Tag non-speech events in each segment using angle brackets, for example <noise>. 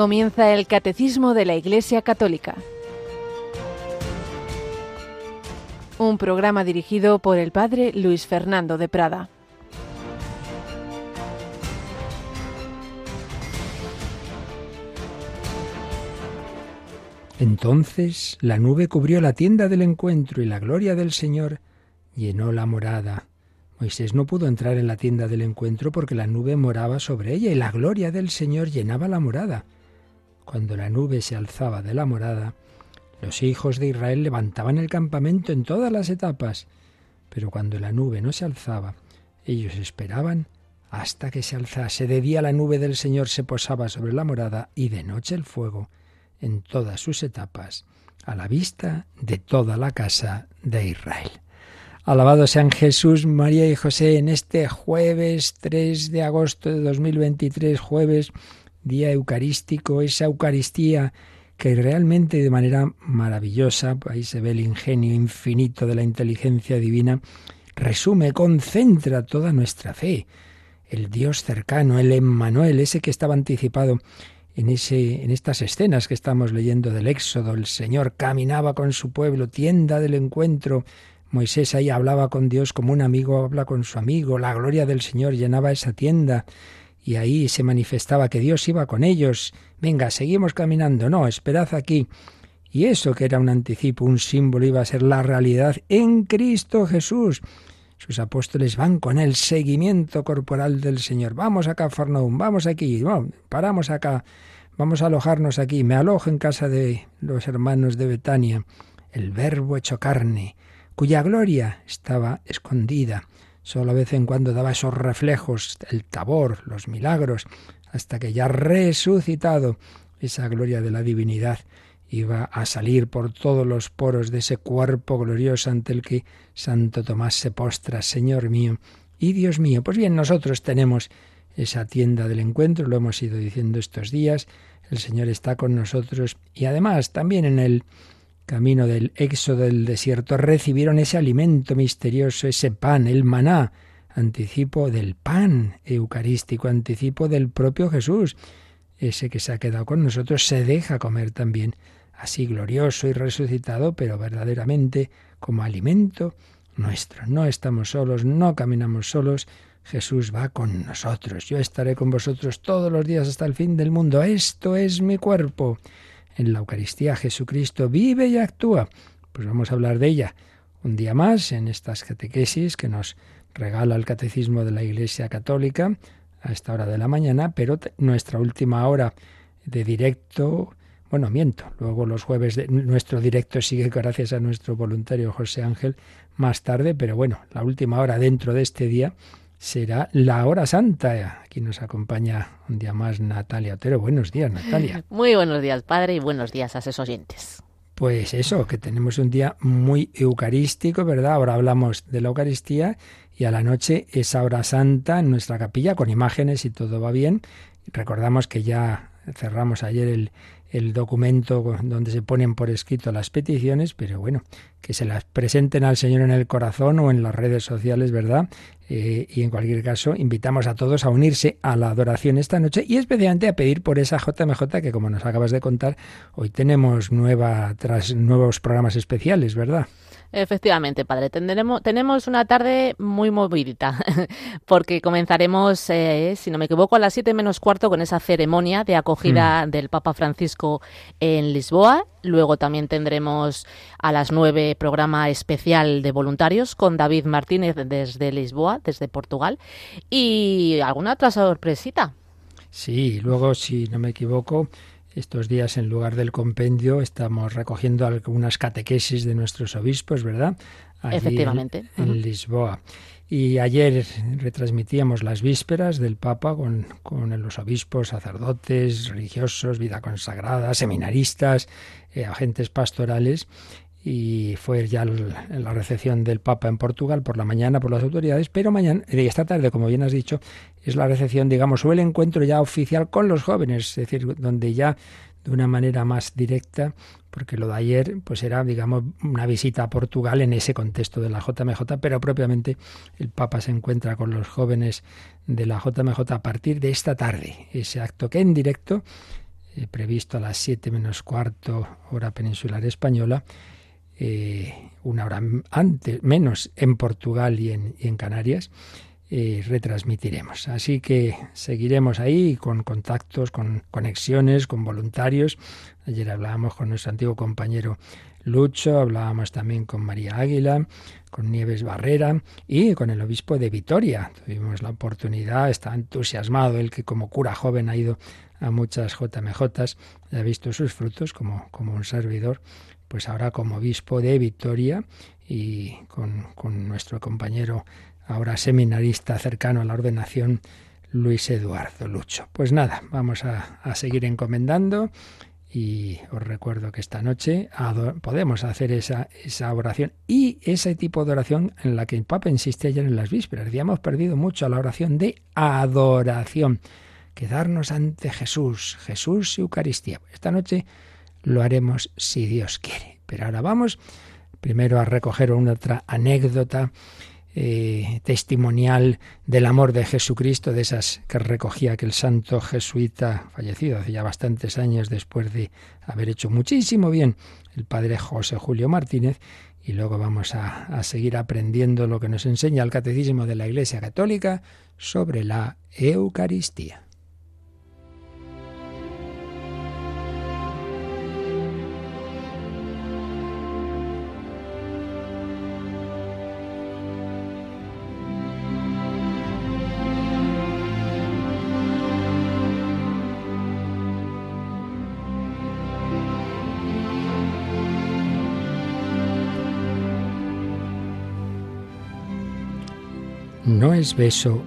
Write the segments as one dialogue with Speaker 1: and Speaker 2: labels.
Speaker 1: Comienza el Catecismo de la Iglesia Católica. Un programa dirigido por el Padre Luis Fernando de Prada.
Speaker 2: Entonces la nube cubrió la tienda del encuentro y la gloria del Señor llenó la morada. Moisés no pudo entrar en la tienda del encuentro porque la nube moraba sobre ella y la gloria del Señor llenaba la morada. Cuando la nube se alzaba de la morada, los hijos de Israel levantaban el campamento en todas las etapas, pero cuando la nube no se alzaba, ellos esperaban hasta que se alzase. De día la nube del Señor se posaba sobre la morada y de noche el fuego en todas sus etapas, a la vista de toda la casa de Israel. Alabado sean Jesús, María y José en este jueves 3 de agosto de 2023, jueves, día eucarístico, esa Eucaristía que realmente de manera maravillosa, ahí se ve el ingenio infinito de la inteligencia divina, resume, concentra toda nuestra fe. El Dios cercano, el Emmanuel, ese que estaba anticipado en, ese, en estas escenas que estamos leyendo del Éxodo, el Señor caminaba con su pueblo, tienda del encuentro, Moisés ahí hablaba con Dios como un amigo habla con su amigo, la gloria del Señor llenaba esa tienda y ahí se manifestaba que Dios iba con ellos. Venga, seguimos caminando, no, esperad aquí. Y eso que era un anticipo, un símbolo, iba a ser la realidad en Cristo Jesús. Sus apóstoles van con el seguimiento corporal del Señor. Vamos a Cafarnaum, vamos aquí, vamos, paramos acá, vamos a alojarnos aquí. Me alojo en casa de los hermanos de Betania. El Verbo hecho carne cuya gloria estaba escondida. Solo a vez en cuando daba esos reflejos, el tabor, los milagros, hasta que ya resucitado, esa gloria de la divinidad iba a salir por todos los poros de ese cuerpo glorioso ante el que Santo Tomás se postra, Señor mío y Dios mío. Pues bien, nosotros tenemos esa tienda del encuentro, lo hemos ido diciendo estos días, el Señor está con nosotros y además también en el camino del éxodo del desierto, recibieron ese alimento misterioso, ese pan, el maná, anticipo del pan eucarístico, anticipo del propio Jesús. Ese que se ha quedado con nosotros se deja comer también, así glorioso y resucitado, pero verdaderamente como alimento nuestro. No estamos solos, no caminamos solos, Jesús va con nosotros. Yo estaré con vosotros todos los días hasta el fin del mundo. Esto es mi cuerpo en la Eucaristía Jesucristo vive y actúa. Pues vamos a hablar de ella un día más en estas catequesis que nos regala el Catecismo de la Iglesia Católica a esta hora de la mañana, pero nuestra última hora de directo, bueno, miento, luego los jueves de, nuestro directo sigue <laughs> gracias a nuestro voluntario José Ángel más tarde, pero bueno, la última hora dentro de este día será la hora santa. Aquí nos acompaña un día más Natalia Otero. Buenos días, Natalia. <laughs>
Speaker 3: Muy buenos días, padre, y buenos días a sus oyentes.
Speaker 2: Pues eso, que tenemos un día muy eucarístico, ¿verdad? Ahora hablamos de la Eucaristía y a la noche esa hora santa en nuestra capilla con imágenes y todo va bien. Recordamos que ya cerramos ayer el, el documento donde se ponen por escrito las peticiones, pero bueno, que se las presenten al Señor en el corazón o en las redes sociales, ¿verdad? Eh, y en cualquier caso, invitamos a todos a unirse a la adoración esta noche y especialmente a pedir por esa JMJ que, como nos acabas de contar, hoy tenemos nueva, tras nuevos programas especiales, ¿verdad?
Speaker 3: Efectivamente, padre. Tendremos, tenemos una tarde muy movidita, <laughs> porque comenzaremos, eh, si no me equivoco, a las siete menos cuarto con esa ceremonia de acogida mm. del Papa Francisco en Lisboa. Luego también tendremos a las nueve programa especial de voluntarios con David Martínez desde Lisboa, desde Portugal. Y alguna otra sorpresita.
Speaker 2: Sí, luego, si no me equivoco, estos días, en lugar del compendio, estamos recogiendo algunas catequesis de nuestros obispos, ¿verdad?
Speaker 3: Efectivamente.
Speaker 2: En, Lisboa. Y ayer retransmitíamos las vísperas del Papa con, con los obispos, sacerdotes, religiosos, vida consagrada, seminaristas, eh, agentes pastorales. Y fue ya la recepción del Papa en Portugal por la mañana por las autoridades, pero mañana, y esta tarde, como bien has dicho, es la recepción, digamos, o el encuentro ya oficial con los jóvenes, es decir, donde ya de una manera más directa, porque lo de ayer pues era, digamos, una visita a Portugal en ese contexto de la JMJ, pero propiamente el Papa se encuentra con los jóvenes de la JMJ a partir de esta tarde, ese acto que en directo eh, previsto a las 7 menos cuarto hora peninsular española, eh, una hora antes, menos en Portugal y en, y en Canarias, retransmitiremos. Así que seguiremos ahí con contactos, con conexiones, con voluntarios. Ayer hablábamos con nuestro antiguo compañero Lucho, hablábamos también con María Águila, con Nieves Barrera y con el obispo de Vitoria. Tuvimos la oportunidad, está entusiasmado, él que como cura joven ha ido a muchas JMJs, ha visto sus frutos como, como un servidor, pues ahora como obispo de Vitoria y con, con nuestro compañero ahora seminarista cercano a la ordenación, Luis Eduardo Lucho. Pues nada, vamos a, seguir encomendando y os recuerdo que esta noche podemos hacer esa, esa oración y ese tipo de oración en la que el Papa insiste ayer en las vísperas. Ya hemos perdido mucho la oración de adoración. Quedarnos ante Jesús, Jesús y Eucaristía. Esta noche lo haremos si Dios quiere. Pero ahora vamos primero a recoger una otra anécdota eh, testimonial del amor de Jesucristo, de esas que recogía aquel santo jesuita fallecido hace ya bastantes años después de haber hecho muchísimo bien el padre José Julio Martínez. Y luego vamos a, a seguir aprendiendo lo que nos enseña el Catecismo de la Iglesia Católica sobre la Eucaristía. No es beso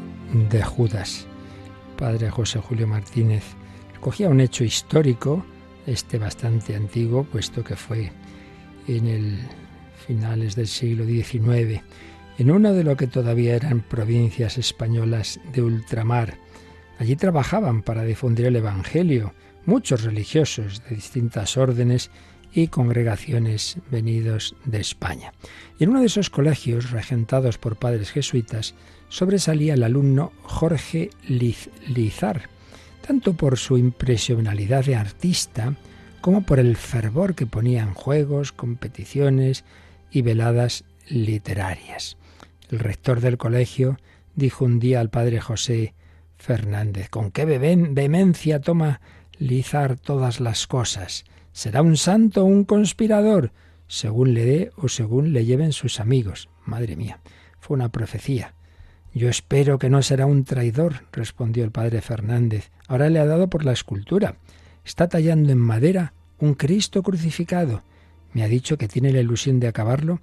Speaker 2: de Judas. Padre José Julio Martínez cogía un hecho histórico, este bastante antiguo, puesto que fue en el finales del siglo XIX, en una de lo que todavía eran provincias españolas de ultramar. Allí trabajaban para difundir el Evangelio muchos religiosos de distintas órdenes y congregaciones venidos de España. Y en uno de esos colegios, regentados por padres jesuitas, sobresalía el alumno Jorge Lizar, tanto por su impresionalidad de artista como por el fervor que ponía en juegos, competiciones y veladas literarias. El rector del colegio dijo un día al padre José Fernández, con qué vehemencia toma Lizar todas las cosas. ¿Será un santo o un conspirador? Según le dé o según le lleven sus amigos. Madre mía, fue una profecía. Yo espero que no será un traidor, respondió el padre Fernández. Ahora le ha dado por la escultura. Está tallando en madera un Cristo crucificado. Me ha dicho que tiene la ilusión de acabarlo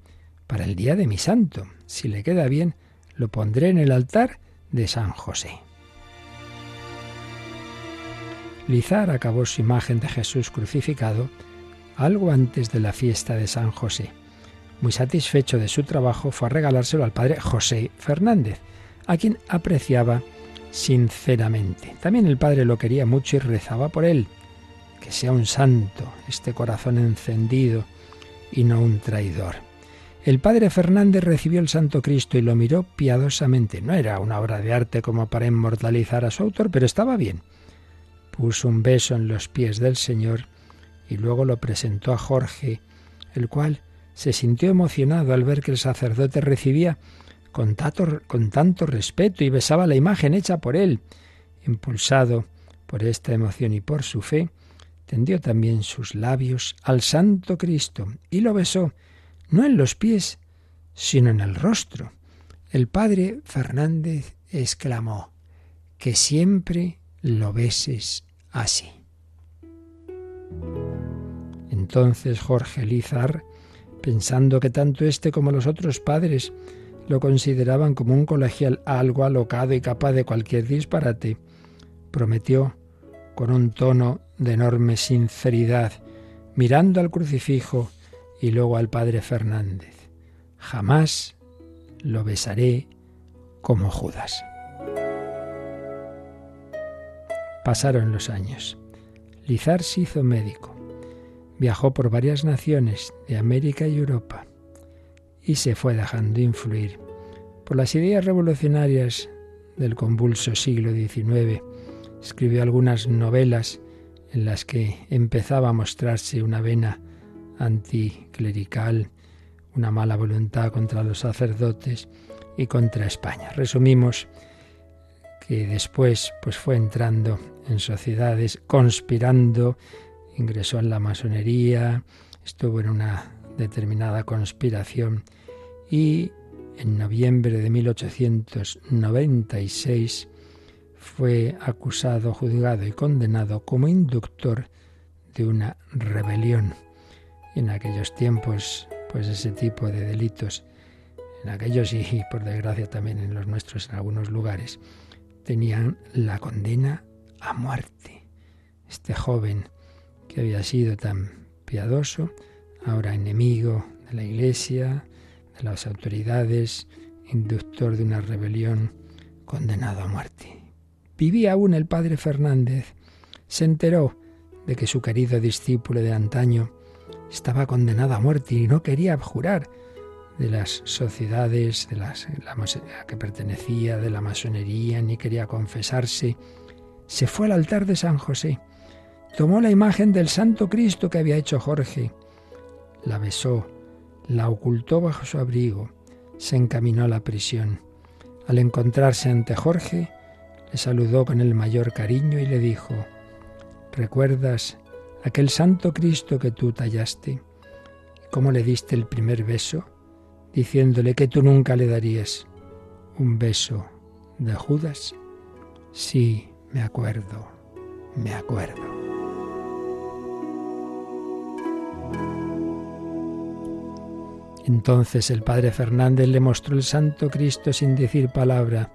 Speaker 2: para el día de mi santo. Si le queda bien, lo pondré en el altar de San José. Lizar acabó su imagen de Jesús crucificado algo antes de la fiesta de San José. Muy satisfecho de su trabajo, fue a regalárselo al padre José Fernández, a quien apreciaba sinceramente. También el padre lo quería mucho y rezaba por él. Que sea un santo, este corazón encendido y no un traidor. El padre Fernández recibió el Santo Cristo y lo miró piadosamente. No era una obra de arte como para inmortalizar a su autor, pero estaba bien. Puso un beso en los pies del Señor y luego lo presentó a Jorge, el cual se sintió emocionado al ver que el sacerdote recibía con tanto, con tanto respeto y besaba la imagen hecha por él. Impulsado por esta emoción y por su fe, tendió también sus labios al Santo Cristo y lo besó, no en los pies, sino en el rostro. El padre Fernández exclamó, que siempre lo beses así. Entonces Jorge Lizar, pensando que tanto éste como los otros padres lo consideraban como un colegial algo alocado y capaz de cualquier disparate, prometió con un tono de enorme sinceridad, mirando al crucifijo y luego al padre Fernández, jamás lo besaré como Judas. Pasaron los años. Lizar se hizo médico. Viajó por varias naciones de América y Europa y se fue dejando influir por las ideas revolucionarias del convulso siglo XIX. Escribió algunas novelas en las que empezaba a mostrarse una vena anticlerical, una mala voluntad contra los sacerdotes y contra España. Resumimos que después pues fue entrando en sociedades, conspirando, ingresó en la masonería, estuvo en una determinada conspiración y en noviembre de 1896 fue acusado, juzgado y condenado como inductor de una rebelión. En aquellos tiempos, pues ese tipo de delitos, en aquellos y por desgracia también en los nuestros en algunos lugares, tenían la condena a muerte. Este joven que había sido tan piadoso, ahora enemigo de la Iglesia, de las autoridades, inductor de una rebelión, condenado a muerte. Vivía aún el padre Fernández. Se enteró de que su querido discípulo de antaño estaba condenado a muerte y no quería abjurar de las sociedades de las, a que pertenecía, de la masonería, ni quería confesarse. Se fue al altar de San José, tomó la imagen del Santo Cristo que había hecho Jorge, la besó, la ocultó bajo su abrigo, se encaminó a la prisión. Al encontrarse ante Jorge, le saludó con el mayor cariño y le dijo, ¿recuerdas aquel santo Cristo que tú tallaste? ¿Cómo le diste el primer beso? Diciéndole que tú nunca le darías un beso de Judas. Sí, me acuerdo, me acuerdo. Entonces el padre Fernández le mostró el Santo Cristo sin decir palabra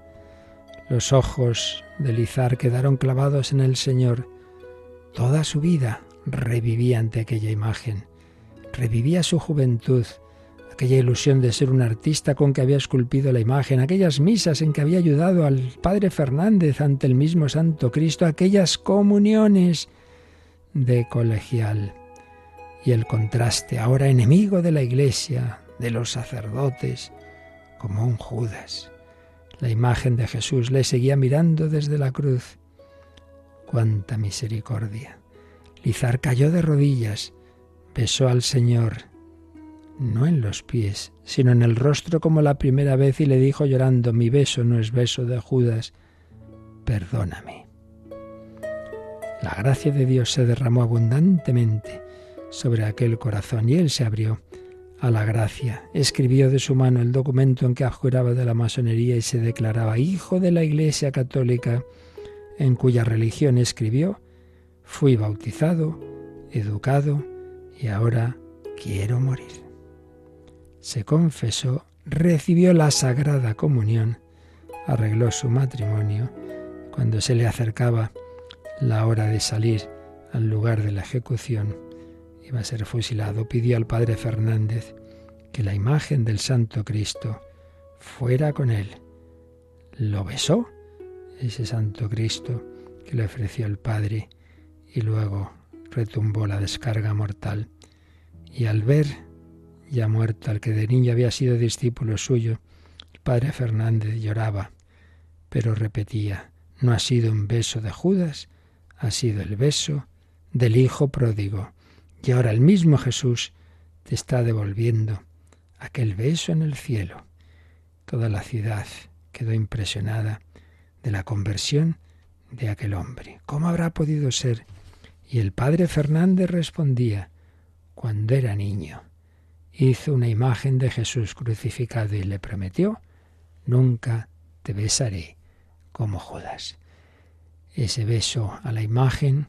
Speaker 2: los ojos de Lizar quedaron clavados en el Señor. Toda su vida revivía ante aquella imagen. Revivía su juventud, aquella ilusión de ser un artista con que había esculpido la imagen, aquellas misas en que había ayudado al Padre Fernández ante el mismo Santo Cristo, aquellas comuniones de colegial. Y el contraste, ahora enemigo de la Iglesia, de los sacerdotes, como un Judas. La imagen de Jesús le seguía mirando desde la cruz. ¡Cuánta misericordia! Lizar cayó de rodillas, besó al Señor, no en los pies, sino en el rostro como la primera vez y le dijo llorando, mi beso no es beso de Judas, perdóname. La gracia de Dios se derramó abundantemente sobre aquel corazón y él se abrió a la gracia. Escribió de su mano el documento en que abjuraba de la masonería y se declaraba hijo de la Iglesia Católica, en cuya religión escribió, fui bautizado, educado y ahora quiero morir. Se confesó, recibió la Sagrada Comunión, arregló su matrimonio. Cuando se le acercaba la hora de salir al lugar de la ejecución, iba a ser fusilado, pidió al padre Fernández que la imagen del Santo Cristo fuera con él. Lo besó, ese Santo Cristo que le ofreció el Padre, y luego retumbó la descarga mortal. Y al ver ya muerto al que de niño había sido discípulo suyo, el padre Fernández lloraba, pero repetía, no ha sido un beso de Judas, ha sido el beso del Hijo pródigo. Y ahora el mismo Jesús te está devolviendo aquel beso en el cielo. Toda la ciudad quedó impresionada de la conversión de aquel hombre. ¿Cómo habrá podido ser? Y el padre Fernández respondía, cuando era niño, hizo una imagen de Jesús crucificado y le prometió, nunca te besaré como Judas. Ese beso a la imagen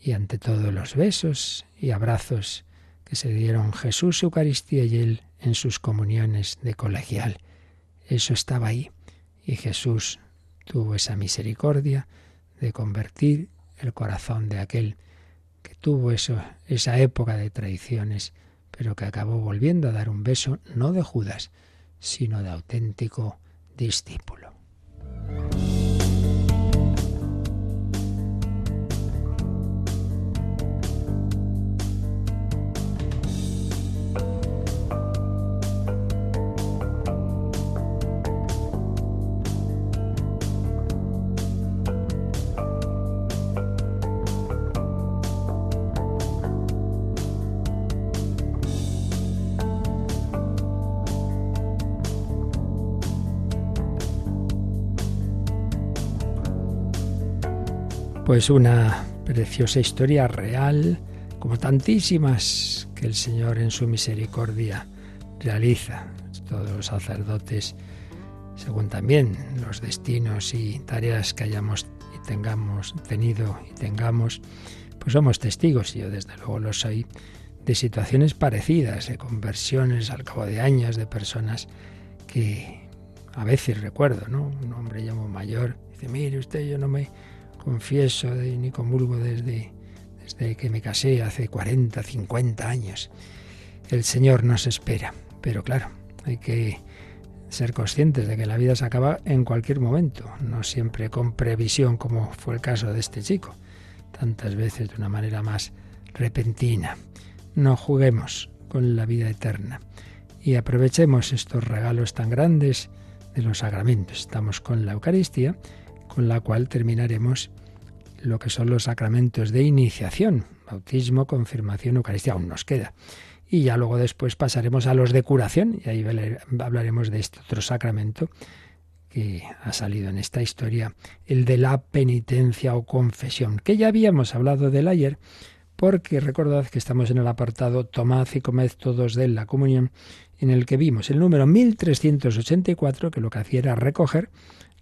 Speaker 2: y ante todo los besos y abrazos que se dieron Jesús, Eucaristía y Él en sus comuniones de colegial. Eso estaba ahí y Jesús tuvo esa misericordia de convertir el corazón de aquel que tuvo eso, esa época de traiciones, pero que acabó volviendo a dar un beso no de Judas, sino de auténtico discípulo. Pues una preciosa historia real, como tantísimas que el Señor en su misericordia realiza. Todos los sacerdotes, según también los destinos y tareas que hayamos y tengamos tenido y tengamos, pues somos testigos, y yo desde luego lo soy, de situaciones parecidas, de conversiones al cabo de años de personas que a veces recuerdo, ¿no? Un hombre ya muy mayor dice, mire usted, yo no me confieso ni comulgo desde, desde que me casé hace 40, 50 años. El Señor nos espera, pero claro, hay que ser conscientes de que la vida se acaba en cualquier momento, no siempre con previsión como fue el caso de este chico, tantas veces de una manera más repentina. No juguemos con la vida eterna y aprovechemos estos regalos tan grandes de los sacramentos. Estamos con la Eucaristía con la cual terminaremos lo que son los sacramentos de iniciación, bautismo, confirmación, Eucaristía, aún nos queda. Y ya luego después pasaremos a los de curación, y ahí hablaremos de este otro sacramento que ha salido en esta historia, el de la penitencia o confesión, que ya habíamos hablado del ayer, porque recordad que estamos en el apartado Tomad y comed todos de la comunión, en el que vimos el número 1384, que lo que hacía era recoger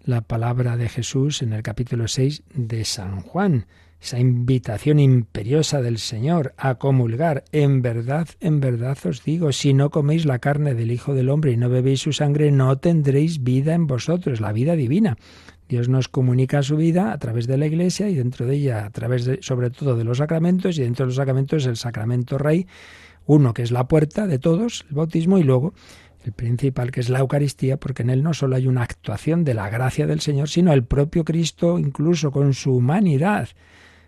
Speaker 2: la palabra de Jesús en el capítulo 6 de San Juan, esa invitación imperiosa del Señor a comulgar. En verdad, en verdad os digo, si no coméis la carne del Hijo del Hombre y no bebéis su sangre, no tendréis vida en vosotros, la vida divina. Dios nos comunica su vida a través de la Iglesia y dentro de ella a través de, sobre todo de los sacramentos y dentro de los sacramentos el sacramento rey, uno que es la puerta de todos, el bautismo, y luego el principal, que es la Eucaristía, porque en él no solo hay una actuación de la gracia del Señor, sino el propio Cristo, incluso con su humanidad,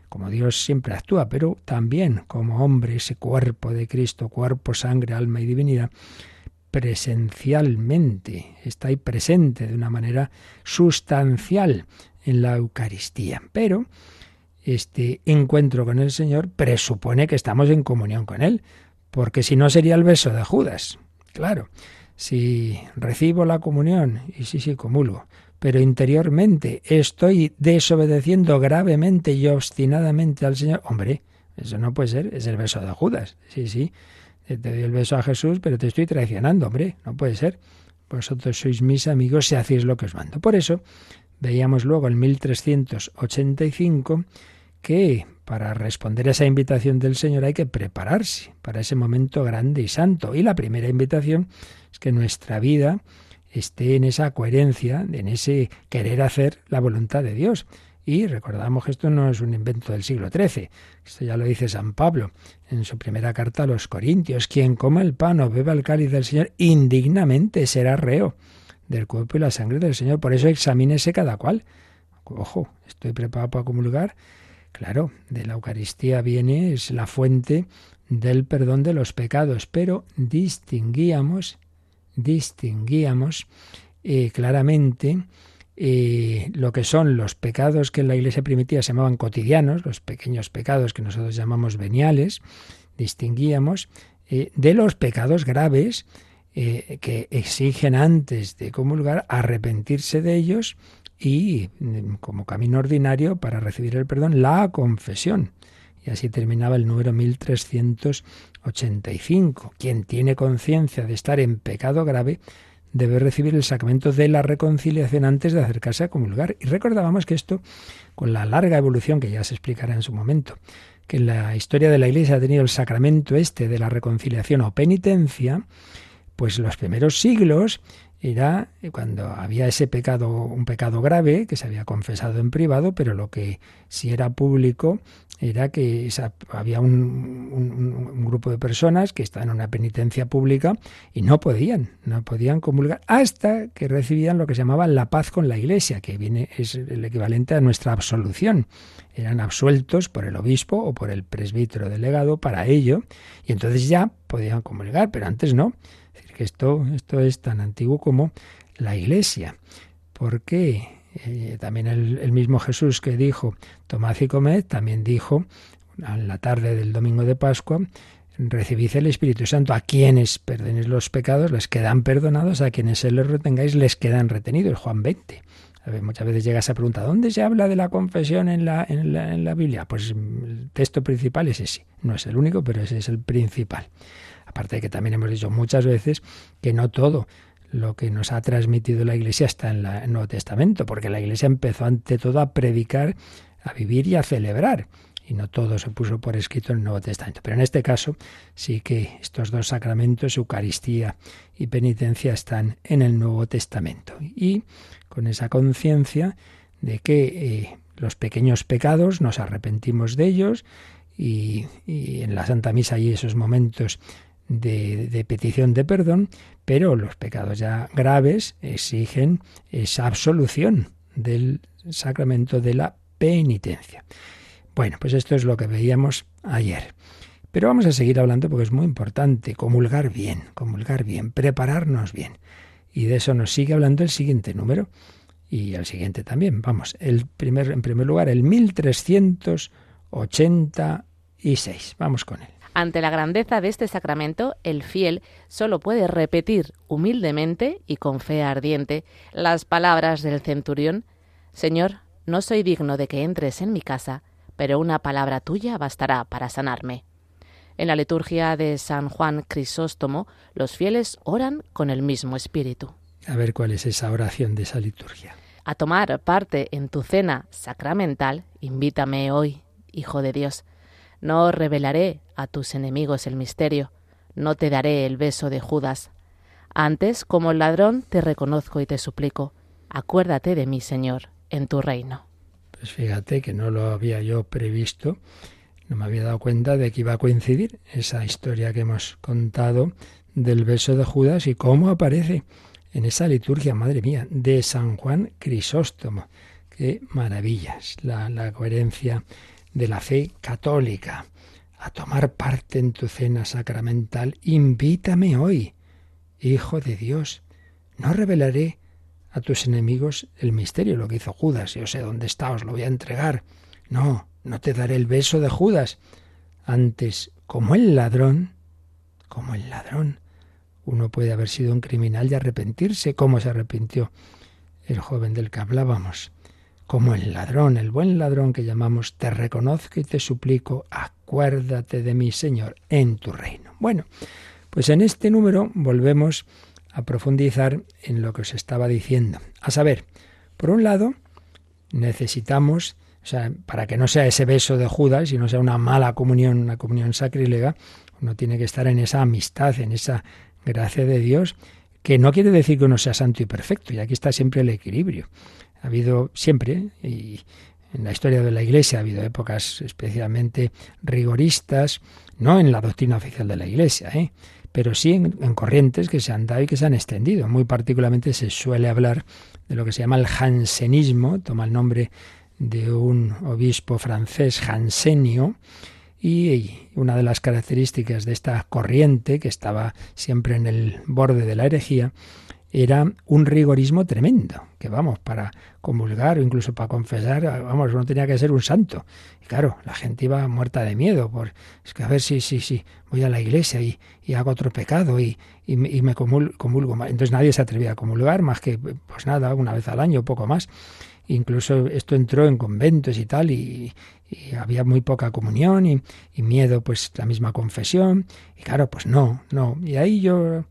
Speaker 2: como Dios siempre actúa, pero también como hombre, ese cuerpo de Cristo, cuerpo, sangre, alma y divinidad, presencialmente, está ahí presente de una manera sustancial en la Eucaristía. Pero este encuentro con el Señor presupone que estamos en comunión con Él, porque si no sería el beso de Judas. Claro, si recibo la comunión, y sí, sí, comulgo, pero interiormente estoy desobedeciendo gravemente y obstinadamente al Señor, hombre, eso no puede ser, es el beso de Judas. Sí, sí, te doy el beso a Jesús, pero te estoy traicionando, hombre, no puede ser. Vosotros sois mis amigos si hacéis lo que os mando. Por eso, veíamos luego en 1385 que para responder a esa invitación del Señor hay que prepararse para ese momento grande y santo. Y la primera invitación es que nuestra vida esté en esa coherencia, en ese querer hacer la voluntad de Dios. Y recordamos que esto no es un invento del siglo XIII, esto ya lo dice San Pablo en su primera carta a los Corintios, quien coma el pan o beba el cáliz del Señor indignamente será reo del cuerpo y la sangre del Señor. Por eso examínese cada cual. Ojo, estoy preparado para comulgar Claro, de la Eucaristía viene, es la fuente del perdón de los pecados, pero distinguíamos, distinguíamos eh, claramente eh, lo que son los pecados que en la iglesia primitiva se llamaban cotidianos, los pequeños pecados que nosotros llamamos veniales, distinguíamos eh, de los pecados graves que exigen antes de comulgar arrepentirse de ellos y mm, como camino ordinario para recibir el perdón, la confesión. Y así terminaba el número 1385. Quien tiene conciencia de estar en pecado grave debe recibir el sacramento de la reconciliación antes de acercarse a comulgar. Y recordábamos que esto, con la larga evolución que ya se explicará en su momento, que en la historia de la Iglesia ha tenido el sacramento este de la reconciliación o penitencia, pues los primeros siglos era cuando había ese pecado, un pecado grave que se había confesado en privado, pero lo que sí era público era que había un, grupo de personas que estaban en una penitencia pública y no podían, no podían comulgar hasta que recibían lo que se llamaba la paz con la Iglesia, que viene es el equivalente a nuestra absolución. Eran absueltos por el obispo o por el presbítero delegado para ello y entonces ya podían comulgar, pero antes no que esto, esto es tan antiguo como la Iglesia. Porque eh, también el, mismo Jesús que dijo, tomad y comed, también dijo, en la tarde del domingo de Pascua, recibid el Espíritu Santo. A quienes perdonéis los pecados les quedan perdonados, a quienes se les retengáis les quedan retenidos. Juan 20. muchas veces llega esa pregunta, ¿dónde se habla de la confesión en la, en la, en la Biblia? Pues el texto principal es ese, no es el único, pero ese es el principal. Aparte de que también hemos dicho muchas veces que no todo lo que nos ha transmitido la Iglesia está en, el Nuevo Testamento, porque la Iglesia empezó ante todo a predicar, a vivir y a celebrar. Y no todo se puso por escrito en el Nuevo Testamento. Pero en este caso sí que estos dos sacramentos, Eucaristía y penitencia, están en el Nuevo Testamento. Y con esa conciencia de que eh, los pequeños pecados nos arrepentimos de ellos y, y en la Santa Misa hay esos momentos de, petición de perdón, pero los pecados ya graves exigen esa absolución del sacramento de la penitencia. Bueno, pues esto es lo que veíamos ayer. Pero vamos a seguir hablando porque es muy importante comulgar bien, comulgar bien, prepararnos bien. Y de eso nos sigue hablando el siguiente número y el siguiente también. Vamos, el primer, en primer lugar, el 1386. Vamos con él.
Speaker 3: Ante la grandeza de este sacramento, el fiel solo puede repetir humildemente y con fe ardiente las palabras del centurión Señor, no soy digno de que entres en mi casa, pero una palabra tuya bastará para sanarme. En la liturgia de San Juan Crisóstomo, los fieles oran con el mismo espíritu.
Speaker 2: A ver cuál es esa oración de esa liturgia.
Speaker 3: A tomar parte en tu cena sacramental, invítame hoy, Hijo de Dios, no revelaré a tus enemigos el misterio, no te daré el beso de Judas. Antes, como ladrón, te reconozco y te suplico, acuérdate de mí, Señor, en tu reino.
Speaker 2: Pues fíjate que no lo había yo previsto, no me había dado cuenta de que iba a coincidir esa historia que hemos contado del beso de Judas y cómo aparece en esa liturgia, madre mía, de San Juan Crisóstomo. Qué maravillas, la, la coherencia de la fe católica, a tomar parte en tu cena sacramental, invítame hoy, Hijo de Dios. No revelaré a tus enemigos el misterio, lo que hizo Judas. Yo sé dónde está, os lo voy a entregar. No, no te daré el beso de Judas. Antes, como el ladrón, como el ladrón, uno puede haber sido un criminal y arrepentirse, como se arrepintió el joven del que hablábamos como el ladrón, el buen ladrón que llamamos, te reconozco y te suplico, acuérdate de mí, Señor, en tu reino. Bueno, pues en este número volvemos a profundizar en lo que os estaba diciendo. A saber, por un lado, necesitamos, o sea, para que no sea ese beso de Judas y no sea una mala comunión, una comunión sacrílega, uno tiene que estar en esa amistad, en esa gracia de Dios, que no quiere decir que uno sea santo y perfecto, y aquí está siempre el equilibrio. Ha habido siempre, y en la historia de la Iglesia ha habido épocas especialmente rigoristas, no en la doctrina oficial de la Iglesia, ¿eh? pero sí en, corrientes que se han dado y que se han extendido. Muy particularmente se suele hablar de lo que se llama el jansenismo, toma el nombre de un obispo francés, Jansenio, y una de las características de esta corriente, que estaba siempre en el borde de la herejía, era un rigorismo tremendo, que vamos, para comulgar o incluso para confesar, vamos, uno tenía que ser un santo. Y claro, la gente iba muerta de miedo, por, es que a ver si, si, si voy a la iglesia y, hago otro pecado y, y, me comulgo. Entonces nadie se atrevía a comulgar más que, pues nada, una vez al año, poco más. Incluso esto entró en conventos y tal, y, y había muy poca comunión y, y, miedo, pues la misma confesión. Y claro, pues no, no. Y ahí yo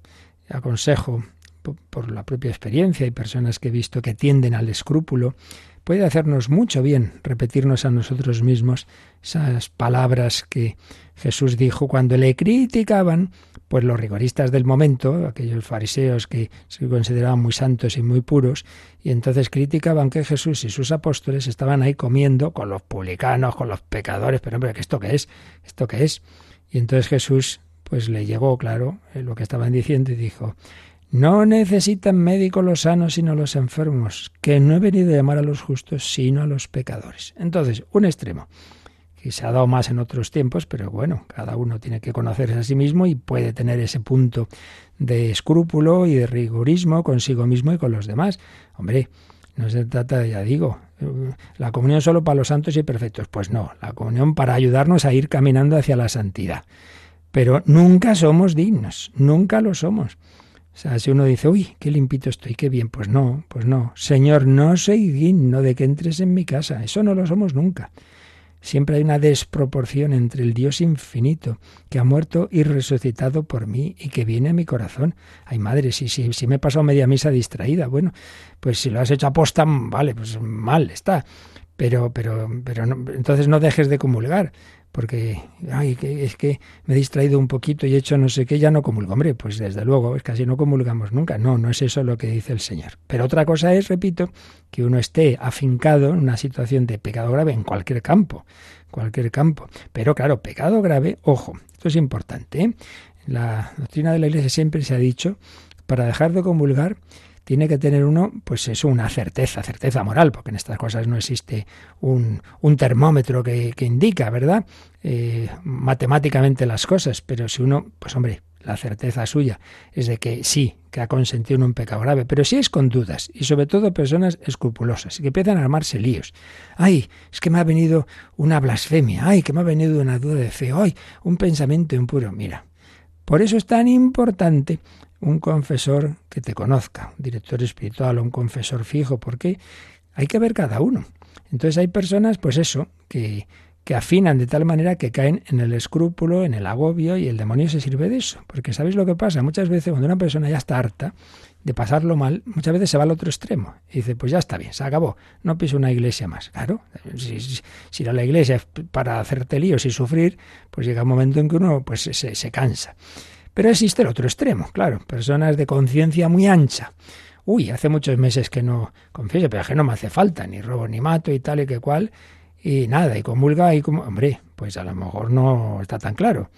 Speaker 2: aconsejo por la propia experiencia y personas que he visto que tienden al escrúpulo, puede hacernos mucho bien repetirnos a nosotros mismos esas palabras que Jesús dijo cuando le criticaban, pues los rigoristas del momento, aquellos fariseos que se consideraban muy santos y muy puros, y entonces criticaban que Jesús y sus apóstoles estaban ahí comiendo con los publicanos, con los pecadores, pero hombre, ¿esto qué es? ¿Esto qué es? Y entonces Jesús pues le llegó, claro, lo que estaban diciendo y dijo, no necesitan médicos los sanos sino los enfermos, que no he venido a llamar a los justos sino a los pecadores. Entonces, un extremo, que se ha dado más en otros tiempos, pero bueno, cada uno tiene que conocerse a sí mismo y puede tener ese punto de escrúpulo y de rigorismo consigo mismo y con los demás. Hombre, no se trata, ya digo, la comunión solo para los santos y perfectos. Pues no, la comunión para ayudarnos a ir caminando hacia la santidad. Pero nunca somos dignos, nunca lo somos. O sea, si uno dice, uy, qué limpito estoy, qué bien, pues no, pues no. Señor, no soy digno de que entres en mi casa. Eso no lo somos nunca. Siempre hay una desproporción entre el Dios infinito, que ha muerto y resucitado por mí y que viene a mi corazón. Ay, madre, si, si, si me he pasado media misa distraída, bueno, pues si lo has hecho aposta, vale, pues mal está. Pero, pero, pero entonces no dejes de comulgar porque ay, que, es que me he distraído un poquito y he hecho no sé qué, ya no comulgo. Hombre, pues desde luego, es casi no comulgamos nunca. No, no es eso lo que dice el Señor. Pero otra cosa es, repito, que uno esté afincado en una situación de pecado grave en cualquier campo, cualquier campo. Pero claro, pecado grave, ojo, esto es importante. ¿eh? La doctrina de la Iglesia siempre se ha dicho, para dejar de comulgar, tiene que tener uno, pues eso, una certeza, certeza moral, porque en estas cosas no existe un, un termómetro que, que, indica, ¿verdad? Eh, matemáticamente las cosas, pero si uno, pues hombre, la certeza suya es de que sí, que ha consentido en un pecado grave, pero si es con dudas, y sobre todo personas escrupulosas, que empiezan a armarse líos. Ay, es que me ha venido una blasfemia, ay, que me ha venido una duda de fe, ay, un pensamiento impuro. Mira, por eso es tan importante un confesor que te conozca, un director espiritual o un confesor fijo, porque hay que ver cada uno. Entonces hay personas, pues eso, que, que afinan de tal manera que caen en el escrúpulo, en el agobio, y el demonio se sirve de eso. Porque ¿sabéis lo que pasa? Muchas veces cuando una persona ya está harta de pasarlo mal, muchas veces se va al otro extremo. Y dice, pues ya está bien, se acabó, no piso una iglesia más. Claro, si, si, si ir a la iglesia es para hacerte líos y sufrir, pues llega un momento en que uno pues se, se cansa. Pero existe el otro extremo, claro, personas de conciencia muy ancha. Uy, hace muchos meses que no confieso, pero es que no me hace falta, ni robo ni mato y tal y que cual, y nada, y comulga y como, hombre, pues a lo mejor no está tan claro.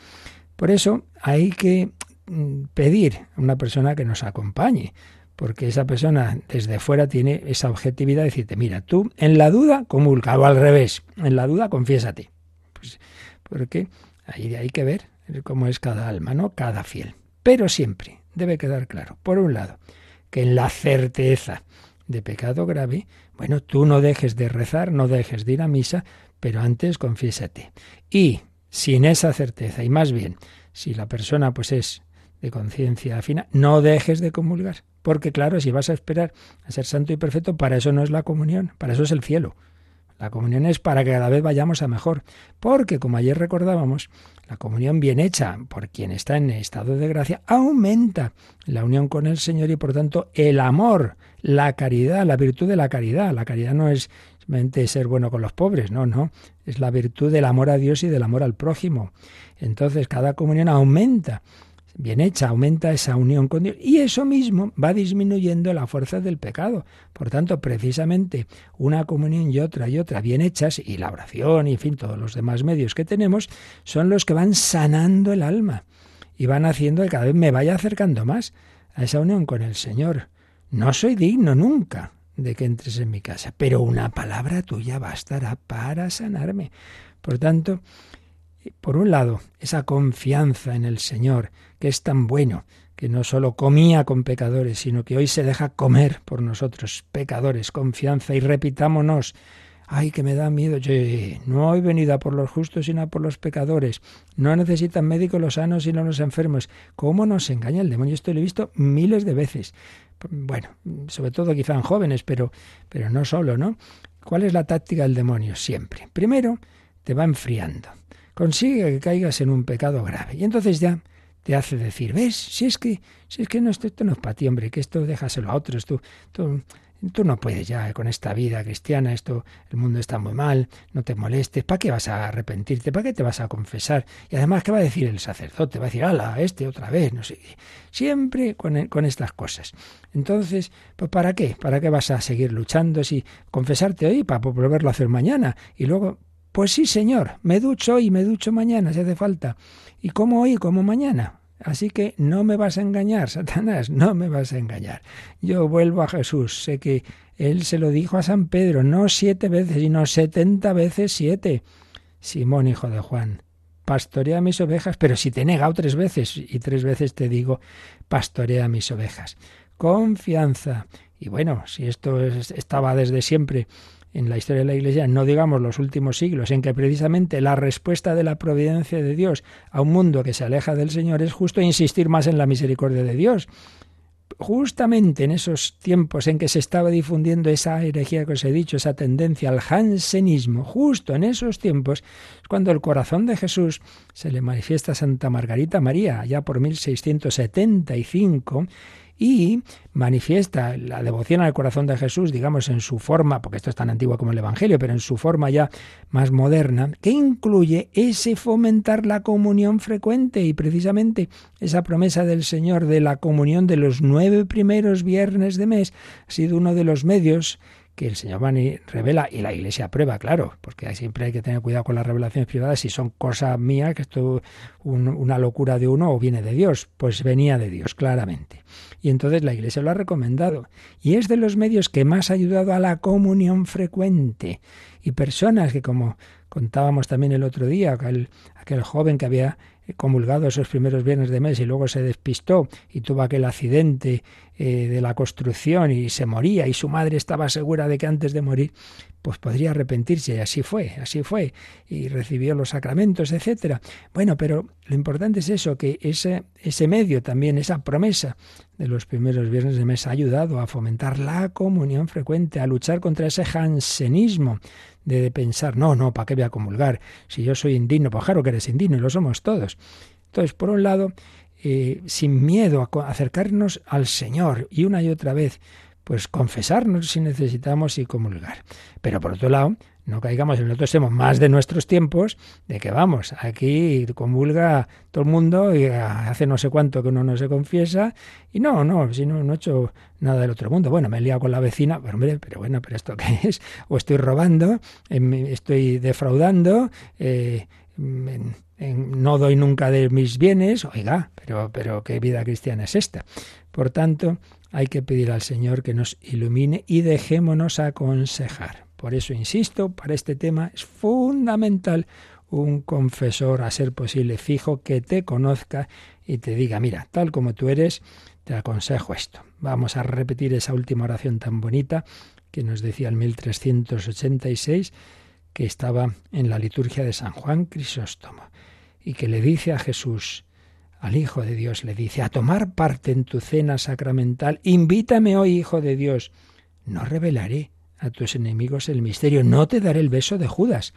Speaker 2: Por eso hay que mm, pedir a una persona que nos acompañe, porque esa persona desde fuera tiene esa objetividad de decirte, mira, tú en la duda comulga, o al revés, en la duda confiésate. Pues porque ahí hay que ver cómo es cada alma, ¿no? Cada fiel. Pero siempre debe quedar claro, por un lado, que en la certeza de pecado grave, bueno, tú no dejes de rezar, no dejes de ir a misa, pero antes confiésate. Y sin esa certeza, y más bien, si la persona pues es de conciencia fina, no dejes de comulgar. Porque claro, si vas a esperar a ser santo y perfecto, para eso no es la comunión, para eso es el cielo. La comunión es para que cada vez vayamos a mejor. Porque, como ayer recordábamos, la comunión bien hecha por quien está en estado de gracia aumenta la unión con el Señor y por tanto el amor, la caridad, la virtud de la caridad. La caridad no es simplemente ser bueno con los pobres, no, no. Es la virtud del amor a Dios y del amor al prójimo. Entonces cada comunión aumenta bien hecha, aumenta esa unión con Dios y eso mismo va disminuyendo la fuerza del pecado. Por tanto, precisamente una comunión y otra y otra bien hechas y la oración y en fin todos los demás medios que tenemos son los que van sanando el alma y van haciendo que cada vez me vaya acercando más a esa unión con el Señor. No soy digno nunca de que entres en mi casa, pero una palabra tuya bastará para sanarme. Por tanto, por un lado, esa confianza en el Señor, que es tan bueno, que no solo comía con pecadores, sino que hoy se deja comer por nosotros, pecadores, confianza, y repitámonos, ay, que me da miedo, yo no he venido a por los justos, sino a por los pecadores, no necesitan médicos los sanos, sino los enfermos. ¿Cómo nos engaña el demonio? Esto lo he visto miles de veces. Bueno, sobre todo quizá en jóvenes, pero, pero no solo, ¿no? ¿Cuál es la táctica del demonio? Siempre. Primero, te va enfriando consigue que caigas en un pecado grave. Y entonces ya te hace decir, ves, si es que, si es que no, esto, no es para ti, hombre, que esto déjaselo a otros, tú, tú, tú no puedes ya con esta vida cristiana, esto, el mundo está muy mal, no te molestes, ¿para qué vas a arrepentirte? ¿Para qué te vas a confesar? Y además, ¿qué va a decir el sacerdote? Va a decir, ala, este otra vez, no sé. Siempre con, con estas cosas. Entonces, pues ¿para qué? ¿Para qué vas a seguir luchando si confesarte hoy para volverlo a hacer mañana? Y luego, pues sí, señor, me ducho hoy, me ducho mañana, si hace falta. Y como hoy, como mañana. Así que no me vas a engañar, <laughs> Satanás, no me vas a engañar. Yo vuelvo a Jesús, sé que él se lo dijo a San Pedro, no siete veces, sino setenta veces siete. Simón, hijo de Juan, pastorea mis ovejas, pero si te he negado tres veces y tres veces te digo, pastorea mis ovejas. Confianza. Y bueno, si esto estaba desde siempre en la historia de la Iglesia, no digamos los últimos siglos, en que precisamente la respuesta de la providencia de Dios a un mundo que se aleja del Señor es justo insistir más en la misericordia de Dios. justamente en esos tiempos en que se estaba difundiendo esa herejía que os he dicho, esa tendencia al jansenismo, justo en esos tiempos es cuando el corazón de Jesús se le manifiesta a Santa Margarita María, ya por 1675, y manifiesta la devoción al corazón de Jesús, digamos, en su forma, porque esto es tan antiguo como el Evangelio, pero en su forma ya más moderna, que incluye ese fomentar la comunión frecuente y precisamente esa promesa del Señor de la comunión de los nueve primeros viernes de mes ha sido uno de los medios que el Señor Bani revela y la Iglesia aprueba, claro, porque siempre hay que tener cuidado con las revelaciones privadas si son cosas mías, que esto una locura de uno o viene de Dios, pues venía de Dios, claramente. Y entonces la Iglesia lo ha recomendado. Y es de los medios que más ha ayudado a la comunión frecuente. Y personas que, como contábamos también el otro día, aquel, aquel joven que había comulgado esos primeros viernes de mes y luego se despistó y tuvo aquel accidente eh, de la construcción y se moría y su madre estaba segura de que antes de morir pues podría arrepentirse y así fue, así fue y recibió los sacramentos, etcétera. Bueno, pero lo importante es eso que ese ese medio también esa promesa de los primeros viernes de mes ha ayudado a fomentar la comunión frecuente, a luchar contra ese jansenismo de pensar, no, no, ¿para qué voy a comulgar? Si yo soy indigno, pues claro que eres indigno y lo somos todos. Entonces, por un lado, eh, sin miedo a acercarnos al Señor y una y otra vez, pues confesarnos si necesitamos y comulgar. Pero por otro lado, no caigamos en nosotros somos más de nuestros tiempos, de que vamos, aquí comulga todo el mundo y hace no sé cuánto que uno no se confiesa y no, no, si no, no he hecho nada del otro mundo. Bueno, me he liado con la vecina, pero hombre, pero bueno, pero esto <laughs> qué es, o estoy robando, em, estoy defraudando, eh, no doy nunca de mis bienes, oiga, pero, pero qué vida cristiana es esta. Por tanto, hay que pedir al Señor que nos ilumine y dejémonos aconsejar. Por eso insisto, para este tema es fundamental un confesor, a ser posible fijo, que te conozca y te diga, mira, tal como tú eres, te aconsejo esto. Vamos a repetir esa última oración tan bonita que nos decía el 1386, que estaba en la liturgia de San Juan Crisóstomo, y que le dice a Jesús, al Hijo de Dios, le dice, a tomar parte en tu cena sacramental, invítame hoy, Hijo de Dios, no revelaré a tus enemigos el misterio. No te daré el beso de Judas.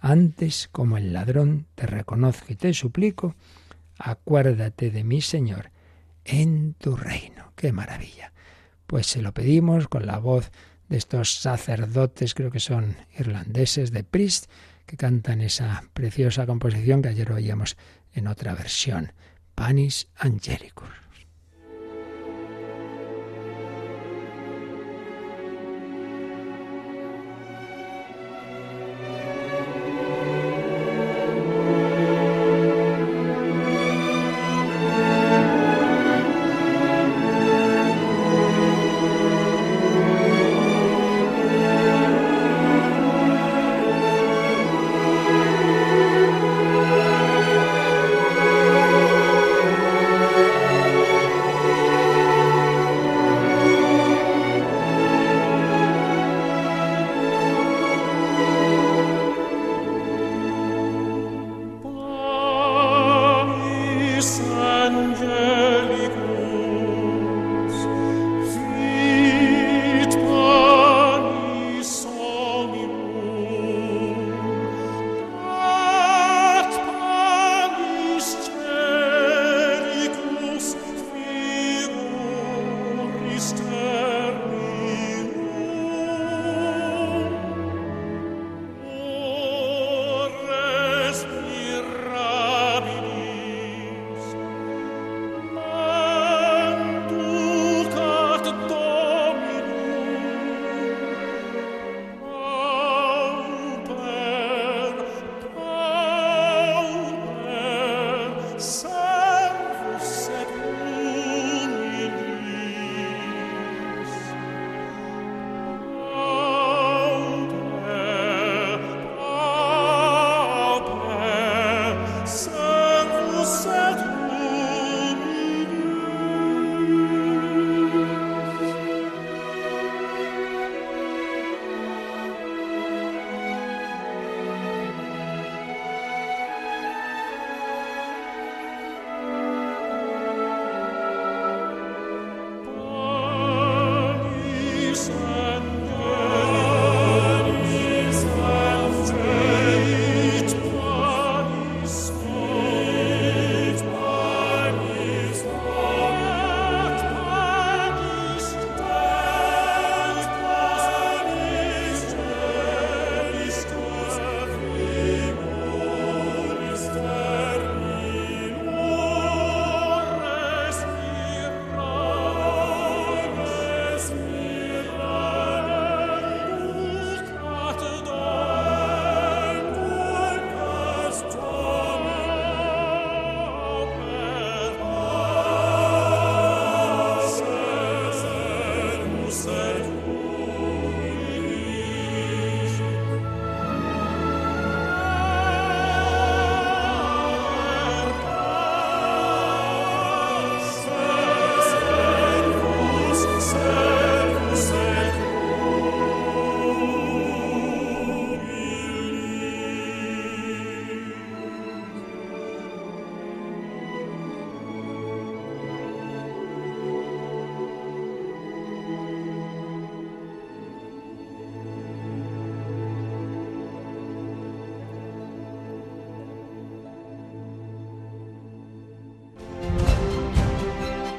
Speaker 2: Antes, como el ladrón, te reconozco y te suplico, acuérdate de mí, Señor, en tu reino. ¡Qué maravilla! Pues se lo pedimos con la voz de estos sacerdotes, creo que son irlandeses, de Priest, que cantan esa preciosa composición que ayer oíamos en otra versión, Panis Angelicus.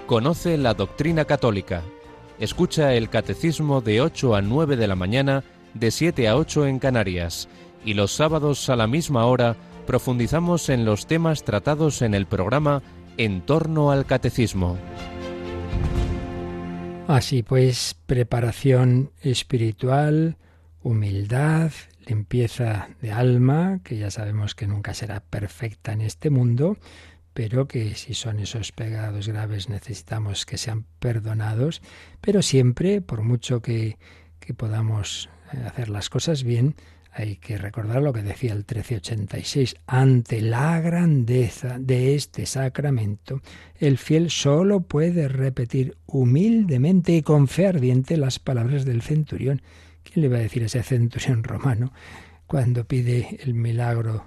Speaker 4: Conoce la doctrina católica. Escucha el catecismo de 8 a 9 de la mañana, de 7 a 8 en Canarias. Y los sábados a la misma hora profundizamos en los temas tratados en el programa En torno al catecismo.
Speaker 2: Así pues, preparación espiritual, humildad, limpieza de alma, que ya sabemos que nunca será perfecta en este mundo, pero que si son esos pecados graves necesitamos que sean perdonados, pero siempre, por mucho que, que podamos eh, hacer las cosas bien, hay que recordar lo que decía el 1386, ante la grandeza de este sacramento, el fiel solo puede repetir humildemente y con fe ardiente las palabras del centurión. ¿Quién le va a decir a ese centurión romano cuando pide el milagro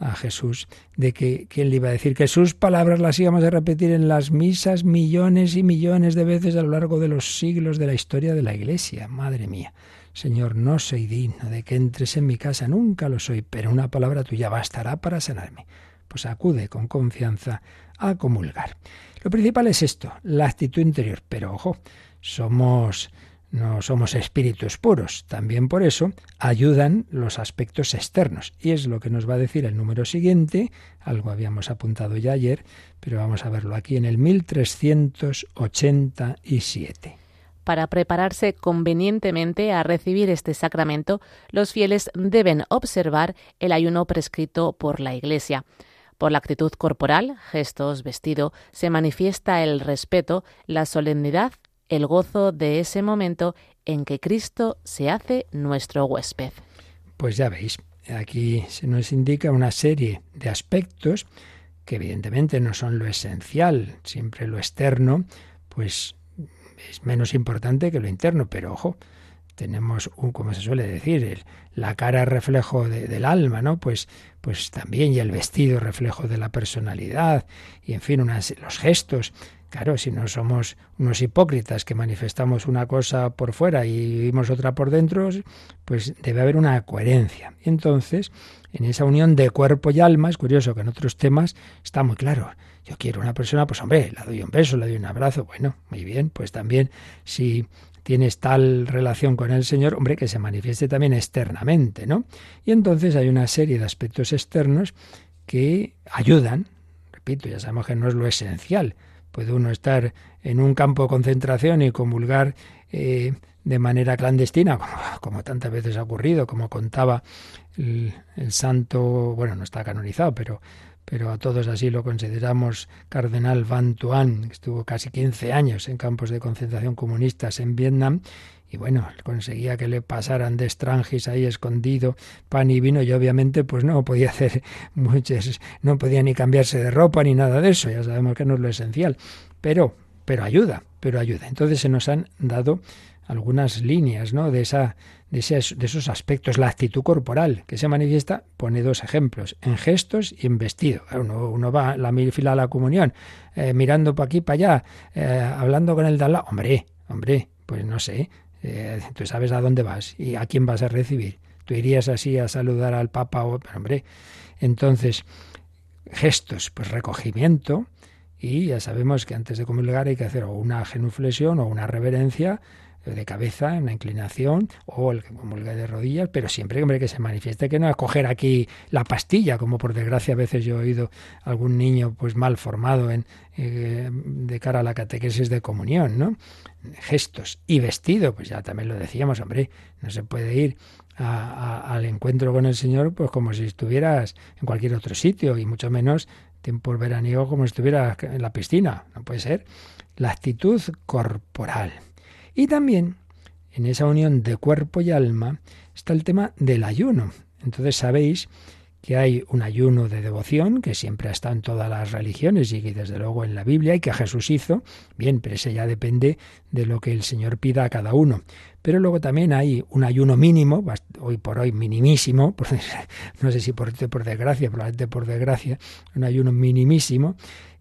Speaker 2: a Jesús, de que quién le iba a decir que sus palabras las íbamos a repetir en las misas millones y millones de veces a lo largo de los siglos de la historia de la Iglesia. Madre mía, Señor, no soy digno de que entres en mi casa, nunca lo soy, pero una palabra tuya bastará para sanarme. Pues acude con confianza a comulgar. Lo principal es esto, la actitud interior, pero ojo, somos no somos espíritus puros. También por eso ayudan los aspectos externos. Y es lo que nos va a decir el número siguiente, algo habíamos apuntado ya ayer, pero vamos a verlo aquí en el 1387.
Speaker 3: Para prepararse convenientemente a recibir este sacramento, los fieles deben observar el ayuno prescrito por la Iglesia. Por la actitud corporal, gestos, vestido, se manifiesta el respeto, la solemnidad el gozo de ese momento en que Cristo se hace nuestro huésped.
Speaker 2: Pues ya veis, aquí se nos indica una serie de aspectos que evidentemente no son lo esencial, siempre lo externo, pues es menos importante que lo interno, pero ojo, tenemos un, como se suele decir, el, la cara reflejo del alma, ¿no? Pues, pues también, y el vestido reflejo de la personalidad, y en fin, los gestos Claro, si no somos unos hipócritas que manifestamos una cosa por fuera y vivimos otra por dentro, pues debe haber una coherencia. Y entonces, en esa unión de cuerpo y alma, es curioso que en otros temas está muy claro. Yo quiero una persona, pues hombre, le doy un beso, le doy un abrazo. Bueno, muy bien, pues también si tienes tal relación con el Señor, hombre, que se manifieste también externamente, ¿no? Y entonces hay una serie de aspectos externos que ayudan, repito, ya sabemos que no es lo esencial, Puede uno estar en un campo de concentración y comulgar eh, de manera clandestina, como, tantas veces ha ocurrido, como contaba el, santo, bueno, no está canonizado, pero, pero a todos así lo consideramos, Cardenal Van Tuan, que estuvo casi 15 años en campos de concentración comunistas en Vietnam y bueno, conseguía que le pasaran de extranjis ahí escondido pan y vino y obviamente pues no podía hacer <laughs> muchas, no podía ni cambiarse de ropa ni nada de eso, ya sabemos que no es lo esencial, pero, pero ayuda, pero ayuda. Entonces se nos han dado algunas líneas ¿no? de, esa, de, de esos aspectos, la actitud corporal que se manifiesta, pone dos ejemplos, en gestos y en vestido. Uno, uno va la fila a la comunión, eh, mirando para aquí, para allá, eh, hablando con el de al lado. Hombre, hombre, pues no sé, eh, tú sabes a dónde vas y a quién vas a recibir. Tú irías así a saludar al Papa, o, hombre, entonces, gestos, pues recogimiento, y ya sabemos que antes de comulgar hay que hacer o una genuflexión o una reverencia de cabeza, una inclinación, o el que comulga de rodillas, pero siempre hombre, que se manifieste que no es coger aquí la pastilla, como por desgracia a veces yo he oído algún niño pues mal formado en, eh, de cara a la catequesis de comunión, ¿no? Gestos y vestido, pues ya también lo decíamos, hombre, no se puede ir al encuentro con el Señor pues como si estuvieras en cualquier otro sitio y mucho menos tiempo veraniego como si estuvieras en la piscina, no puede ser. La actitud corporal. Y también en esa unión de cuerpo y alma está el tema del ayuno. Entonces sabéis que hay un ayuno de devoción que siempre estado en todas las religiones y que desde luego en la Biblia y que Jesús hizo, bien, pero ese ya depende de lo que el Señor pida a cada uno. Pero luego también hay un ayuno mínimo, hoy por hoy minimísimo, <laughs> no sé si por, por desgracia, probablemente por desgracia, un ayuno minimísimo,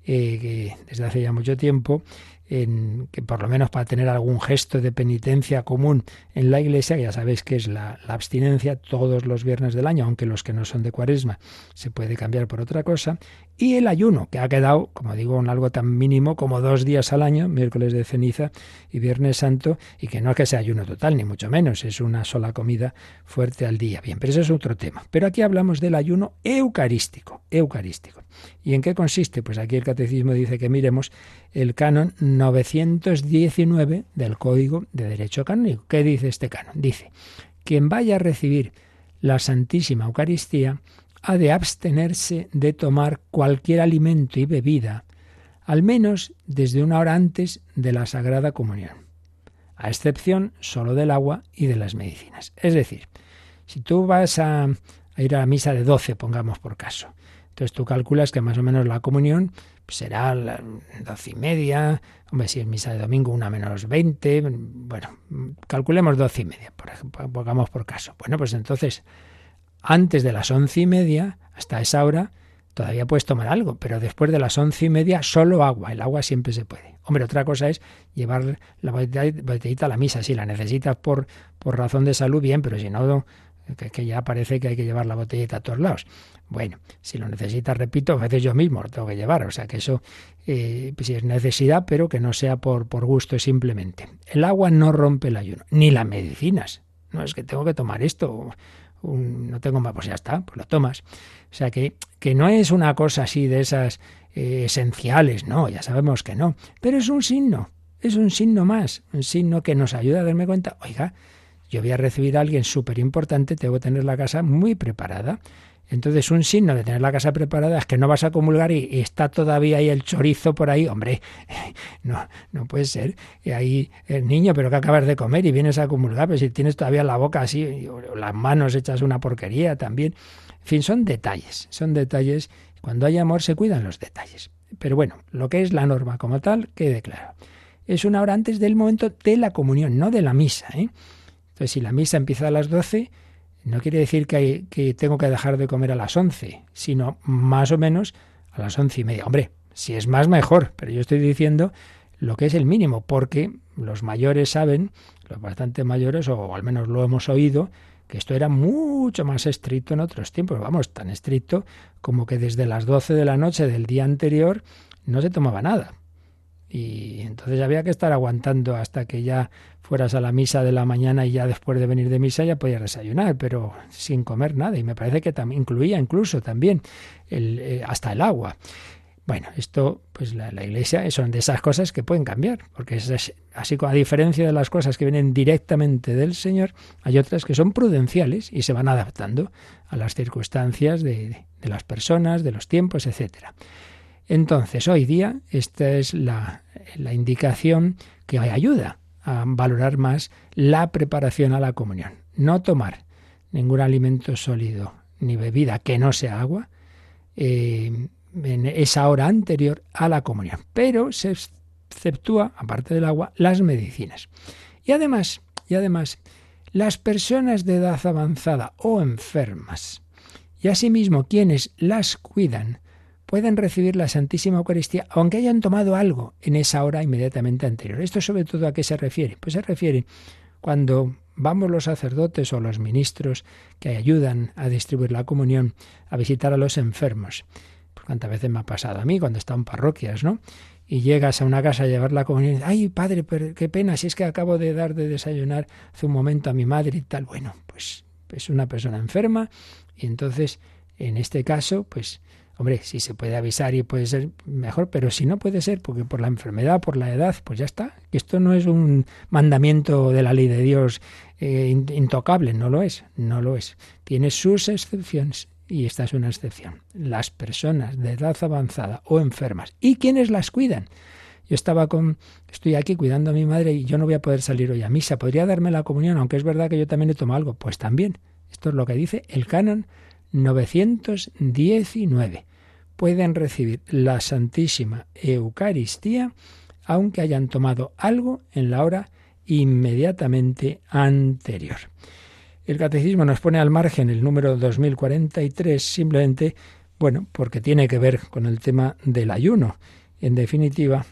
Speaker 2: eh, que desde hace ya mucho tiempo en, que por lo menos para tener algún gesto de penitencia común en la iglesia, ya sabéis que es la, la, abstinencia todos los viernes del año, aunque los que no son de cuaresma se puede cambiar por otra cosa, y el ayuno, que ha quedado, como digo, en algo tan mínimo como dos días al año, miércoles de ceniza y viernes santo, y que no es que sea ayuno total, ni mucho menos, es una sola comida fuerte al día. Bien, pero eso es otro tema. Pero aquí hablamos del ayuno eucarístico, eucarístico. ¿Y en qué consiste? Pues aquí el catecismo dice que miremos el canon 919 del Código de Derecho Canónico. ¿Qué dice este canon? Dice, quien vaya a recibir la Santísima Eucaristía ha de abstenerse de tomar cualquier alimento y bebida, al menos desde una hora antes de la Sagrada Comunión, a excepción solo del agua y de las medicinas. Es decir, si tú vas a, a ir a la misa de 12, pongamos por caso, entonces tú calculas que más o menos la comunión será las doce y media, hombre, si es misa de domingo, una menos veinte, bueno, calculemos doce y media, por ejemplo, pongamos por caso. Bueno, pues entonces, antes de las once y media, hasta esa hora, todavía puedes tomar algo, pero después de las once y media, solo agua, el agua siempre se puede. Hombre, otra cosa es llevar la botellita a la misa, si la necesitas por, por razón de salud, bien, pero si no, que, que, ya parece que hay que llevar la botellita a todos lados. Bueno, si lo necesitas, repito, a veces yo mismo lo tengo que llevar, o sea que eso eh, pues sí es necesidad, pero que no sea por, por gusto simplemente. El agua no rompe el ayuno, ni las medicinas. No es que tengo que tomar esto, no tengo más, pues ya está, pues lo tomas. O sea que, que no es una cosa así de esas eh, esenciales, no, ya sabemos que no, pero es un signo, es un signo más, un signo que nos ayuda a darme cuenta, oiga, yo voy a recibir a alguien súper importante, tengo que tener la casa muy preparada. Entonces, un signo de tener la casa preparada es que no vas a comulgar y, está todavía ahí el chorizo por ahí. Hombre, <laughs> no, no puede ser. Y ahí el niño, pero que acabas de comer y vienes a comulgar, pero si tienes todavía la boca así, o las manos hechas una porquería también. En fin, son detalles, son detalles. Cuando hay amor se cuidan los detalles. Pero bueno, lo que es la norma como tal, quede claro. Es una hora antes del momento de la comunión, no de la misa. ¿eh? Entonces, si la misa empieza a las 12, no quiere decir que, tengo que dejar de comer a las 11, sino más o menos a las once y media. Hombre, si es más, mejor, pero yo estoy diciendo lo que es el mínimo, porque los mayores saben, los bastante mayores, o al menos lo hemos oído, que esto era mucho más estricto en otros tiempos, vamos, tan estricto como que desde las 12 de la noche del día anterior no se tomaba nada. Y entonces había que estar aguantando hasta que ya fueras a la misa de la mañana y ya después de venir de misa ya podías desayunar, pero sin comer nada. Y me parece que también incluía incluso también eh, hasta el agua. Bueno, esto, pues la, iglesia son de esas cosas que pueden cambiar, porque es así como a diferencia de las cosas que vienen directamente del Señor, hay otras que son prudenciales y se van adaptando a las circunstancias de, de las personas, de los tiempos, etcétera. Entonces, hoy día, esta es la, indicación que ayuda a valorar más la preparación a la comunión. No tomar ningún alimento sólido ni bebida que no sea agua eh, en esa hora anterior a la comunión. Pero se exceptúa, aparte del agua, las medicinas. Y además, y además, las personas de edad avanzada o enfermas, y asimismo quienes las cuidan, pueden recibir la Santísima Eucaristía aunque hayan tomado algo en esa hora inmediatamente anterior. ¿Esto sobre todo a qué se refiere? Pues se refiere cuando vamos los sacerdotes o los ministros que ayudan a distribuir la comunión a visitar a los enfermos. Pues cuántas veces me ha pasado a mí cuando estaba en parroquias, ¿no? Y llegas a una casa a llevar la comunión, ay padre, pero qué pena, si es que acabo de dar de desayunar hace un momento a mi madre y tal. Bueno, pues es una persona enferma y entonces, en este caso, pues Hombre, si se puede avisar y puede ser mejor, pero si no puede ser, porque por la enfermedad, por la edad, pues ya está. Esto no es un mandamiento de la ley de Dios eh, intocable, no lo es, no lo es. Tiene sus excepciones y esta es una excepción. Las personas de edad avanzada o enfermas y quienes las cuidan. Yo estaba con, estoy aquí cuidando a mi madre y yo no voy a poder salir hoy a misa. ¿Podría darme la comunión? Aunque es verdad que yo también he tomado algo. Pues también. Esto es lo que dice el canon 919 pueden recibir la Santísima Eucaristía aunque hayan tomado algo en la hora inmediatamente anterior. El catecismo nos pone al margen el número 2043 simplemente, bueno, porque tiene que ver con el tema del ayuno. En definitiva,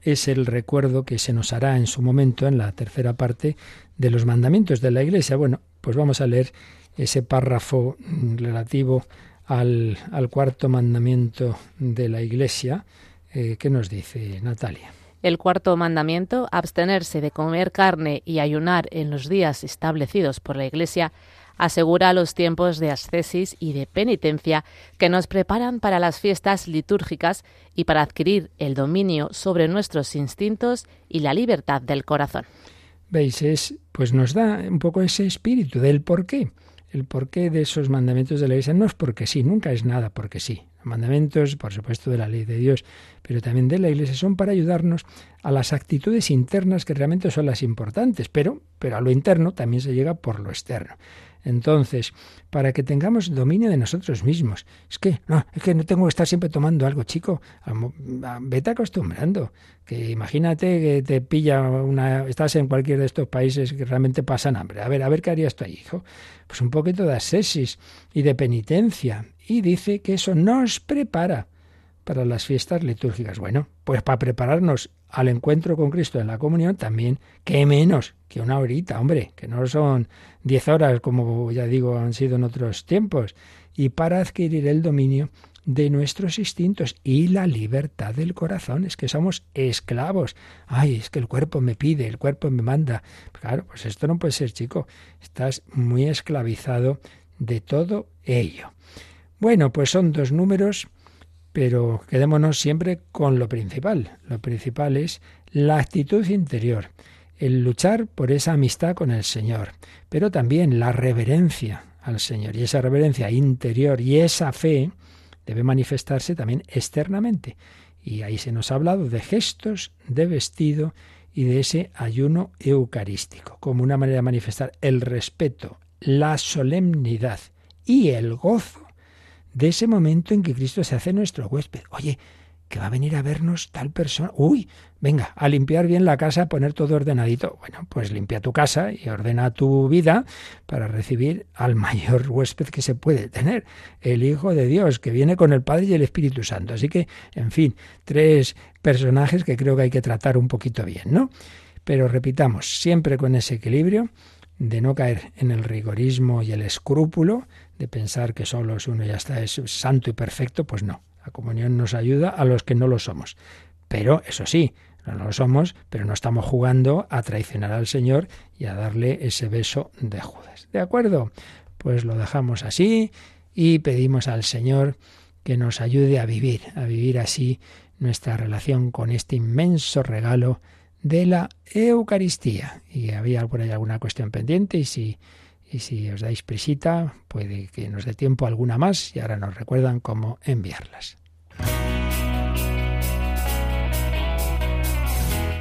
Speaker 2: es el recuerdo que se nos hará en su momento en la tercera parte de los mandamientos de la Iglesia. Bueno, pues vamos a leer ese párrafo relativo al, cuarto mandamiento de la Iglesia. Eh, ¿Qué nos dice Natalia?
Speaker 3: El cuarto mandamiento, abstenerse de comer carne y ayunar en los días establecidos por la Iglesia, asegura los tiempos de ascesis y de penitencia que nos preparan para las fiestas litúrgicas y para adquirir el dominio sobre nuestros instintos y la libertad del corazón.
Speaker 2: Veis, es, pues nos da un poco ese espíritu del por qué. El porqué de esos mandamientos de la Iglesia no es porque sí, nunca es nada porque sí. Los mandamientos, por supuesto, de la ley de Dios, pero también de la Iglesia, son para ayudarnos a las actitudes internas que realmente son las importantes, pero, pero a lo interno también se llega por lo externo. Entonces, para que tengamos dominio de nosotros mismos. Es que, no, es que no tengo que estar siempre tomando algo, chico. Vete acostumbrando. Que imagínate que te pilla una. Estás en cualquier de estos países que realmente pasan hambre. A ver, a ver qué harías tú ahí, hijo. Pues un poquito de asesis y de penitencia. Y dice que eso nos prepara para las fiestas litúrgicas. Bueno, pues para prepararnos al encuentro con Cristo en la comunión, también, qué menos que una horita, hombre, que no son diez horas como ya digo han sido en otros tiempos, y para adquirir el dominio de nuestros instintos y la libertad del corazón. Es que somos esclavos. Ay, es que el cuerpo me pide, el cuerpo me manda. Claro, pues esto no puede ser, chico. Estás muy esclavizado de todo ello. Bueno, pues son dos números pero quedémonos siempre con lo principal. Lo principal es la actitud interior, el luchar por esa amistad con el Señor, pero también la reverencia al Señor. Y esa reverencia interior y esa fe debe manifestarse también externamente. Y ahí se nos ha hablado de gestos de vestido y de ese ayuno eucarístico, como una manera de manifestar el respeto, la solemnidad y el gozo de ese momento en que Cristo se hace nuestro huésped. Oye, que va a venir a vernos tal persona. Uy, venga, a limpiar bien la casa, a poner todo ordenadito. Bueno, pues limpia tu casa y ordena tu vida para recibir al mayor huésped que se puede tener, el Hijo de Dios, que viene con el Padre y el Espíritu Santo. Así que, en fin, tres personajes que creo que hay que tratar un poquito bien, ¿no? Pero repitamos, siempre con ese equilibrio de no caer en el rigorismo y el escrúpulo, de pensar que solo es uno ya está, es santo y perfecto, pues no. La comunión nos ayuda a los que no lo somos. Pero, eso sí, no lo somos, pero no estamos jugando a traicionar al Señor y a darle ese beso de Judas. ¿De acuerdo? Pues lo dejamos así y pedimos al Señor que nos ayude a vivir, a vivir así nuestra relación con este inmenso regalo de la Eucaristía. Y había por ahí alguna cuestión pendiente y si y si os dais prisita, puede que nos dé tiempo alguna más y ahora nos recuerdan cómo enviarlas.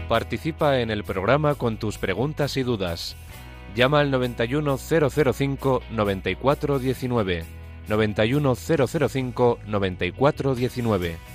Speaker 4: Participa en el programa con tus preguntas y dudas. Llama al 91005 9419.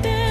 Speaker 5: que tema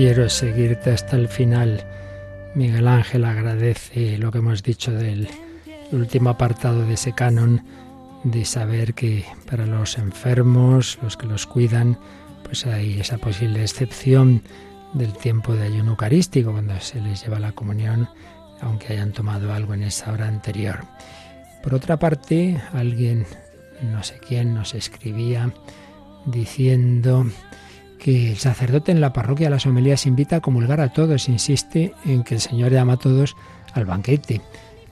Speaker 2: Quiero seguirte hasta el final. Miguel Ángel agradece lo que hemos dicho del último apartado de ese canon, de saber que para los enfermos, los que los cuidan, pues hay esa posible excepción del tiempo de ayuno eucarístico, cuando se les lleva la comunión, aunque hayan tomado algo en esa hora anterior. Por otra parte, alguien, no sé quién, nos escribía diciendo que el sacerdote en la parroquia de las homilías invita a comulgar a todos, insiste en que el Señor llama a todos al banquete.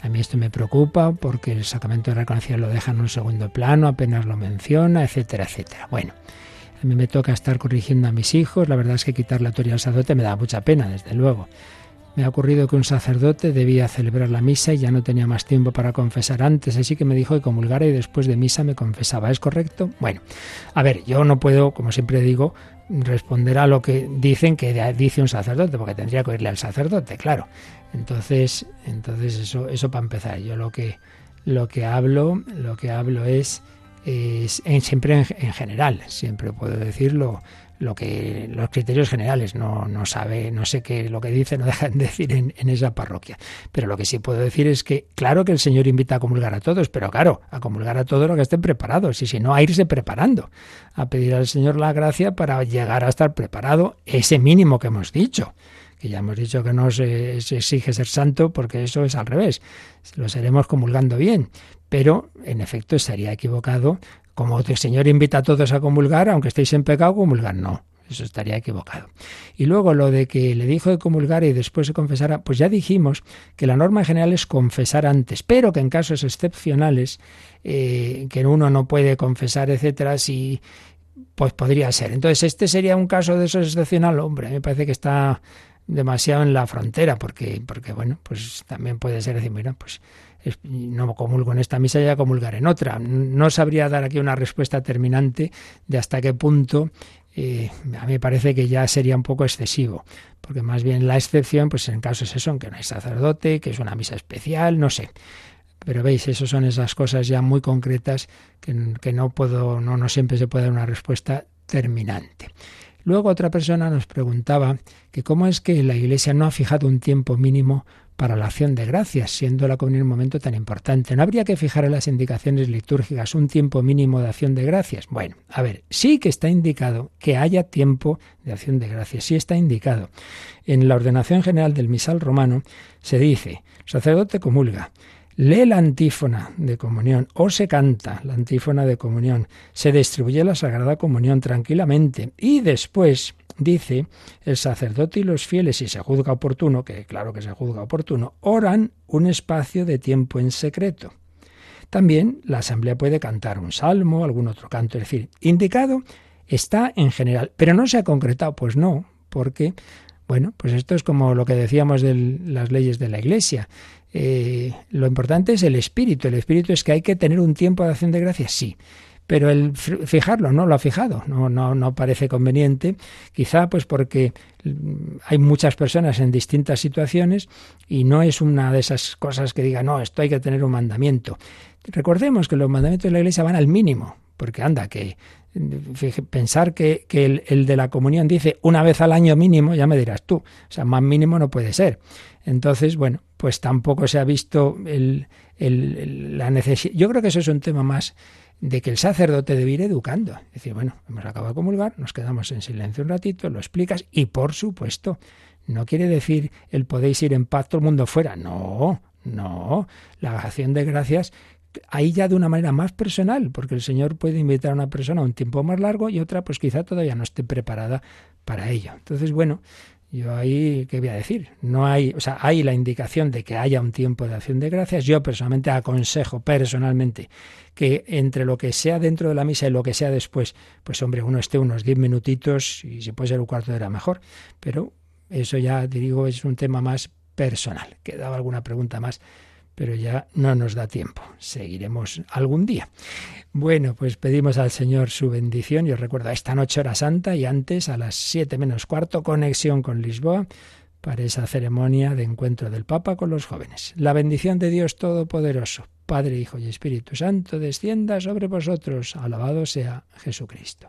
Speaker 2: A mí esto me preocupa porque el sacramento de reconciliación lo deja en un segundo plano, apenas lo menciona, etcétera, etcétera. Bueno, a mí me toca estar corrigiendo a mis hijos, la verdad es que quitar la autoridad al sacerdote me da mucha pena, desde luego. Me ha ocurrido que un sacerdote debía celebrar la misa y ya no tenía más tiempo para confesar antes, así que me dijo que comulgara y después de misa me confesaba. ¿Es correcto? Bueno, a ver, yo no puedo, como siempre digo, responder a lo que dicen que dice un sacerdote, porque tendría que oírle al sacerdote, claro. Entonces, entonces eso, eso para empezar. Yo lo que lo que hablo, lo que hablo es, es siempre en, en, general, siempre puedo decirlo lo que los criterios generales no, no sabe no sé qué lo que dice no dejan de decir en, esa parroquia. Pero lo que sí puedo decir es que claro que el señor invita a comulgar a todos pero claro a comulgar a todos los que estén preparados y si no a irse preparando a pedir al señor la gracia para llegar a estar preparado ese mínimo que hemos dicho que ya hemos dicho que no se, se exige ser santo porque eso es al revés lo seremos comulgando bien pero en efecto estaría equivocado como el Señor invita a todos a comulgar, aunque estéis en pecado, comulgar no. Eso estaría equivocado. Y luego lo de que le dijo de comulgar y después se confesara, pues ya dijimos que la norma general es confesar antes, pero que en casos excepcionales, eh, que uno no puede confesar, etcétera, si pues podría ser. Entonces, este sería un caso de eso excepcional, hombre, me parece que está demasiado en la frontera, porque, porque bueno, pues también puede ser decir, mira, pues no comulgo en esta misa, ya comulgar en otra. No sabría dar aquí una respuesta terminante de hasta qué punto eh, a mí me parece que ya sería un poco excesivo, porque más bien la excepción, pues en casos eso, en que no hay sacerdote, que es una misa especial, no sé. Pero veis, eso son esas cosas ya muy concretas que, que no puedo, no, no siempre se puede dar una respuesta terminante. Luego otra persona nos preguntaba que cómo es que la Iglesia no ha fijado un tiempo mínimo para la acción de gracias, siendo la comunión un momento tan importante. ¿No habría que fijar en las indicaciones litúrgicas un tiempo mínimo de acción de gracias? Bueno, a ver, sí que está indicado que haya tiempo de acción de gracias, sí está indicado. En la ordenación general del misal romano se dice, sacerdote comulga, lee la antífona de comunión o se canta la antífona de comunión, se distribuye la Sagrada Comunión tranquilamente y después dice, el sacerdote y los fieles, si se juzga oportuno, que claro que se juzga oportuno, oran un espacio de tiempo en secreto. También la asamblea puede cantar un salmo, algún otro canto, es decir, indicado está en general, pero no se ha concretado, pues no, porque, bueno, pues esto es como lo que decíamos de las leyes de la Iglesia. Eh, lo importante es el espíritu. El espíritu es que hay que tener un tiempo de acción de gracias, sí pero el fijarlo no lo ha fijado, no, no, no parece conveniente, quizá pues porque hay muchas personas en distintas situaciones y no es una de esas cosas que diga, no, esto hay que tener un mandamiento. Recordemos que los mandamientos de la Iglesia van al mínimo, porque anda, que pensar que, el, el, de la comunión dice una vez al año mínimo, ya me dirás tú, o sea, más mínimo no puede ser. Entonces, bueno, pues tampoco se ha visto el, el, la necesidad. Yo creo que eso es un tema más de que el sacerdote debe ir educando. Es decir, bueno, hemos acabado de comulgar, nos quedamos en silencio un ratito, lo explicas y por supuesto, no quiere decir el podéis ir en paz todo el mundo fuera. No, no. La acción de gracias ahí ya de una manera más personal, porque el Señor puede invitar a una persona a un tiempo más largo y otra pues quizá todavía no esté preparada para ello. Entonces, bueno, yo ahí, ¿qué voy a decir? No hay, o sea, hay la indicación de que haya un tiempo de acción de gracias. Yo personalmente aconsejo, personalmente, que entre lo que sea dentro de la misa y lo que sea después, pues hombre, uno esté unos diez minutitos y si puede ser un cuarto de hora mejor. Pero eso ya, digo, es un tema más personal. Quedaba alguna pregunta más pero ya no nos da tiempo. Seguiremos algún día. Bueno, pues pedimos al Señor su bendición. Yo recuerdo esta noche hora santa y antes a las siete menos cuarto conexión con Lisboa para esa ceremonia de encuentro del Papa con los jóvenes. La bendición de Dios Todopoderoso, Padre, Hijo y Espíritu Santo, descienda sobre vosotros. Alabado sea Jesucristo.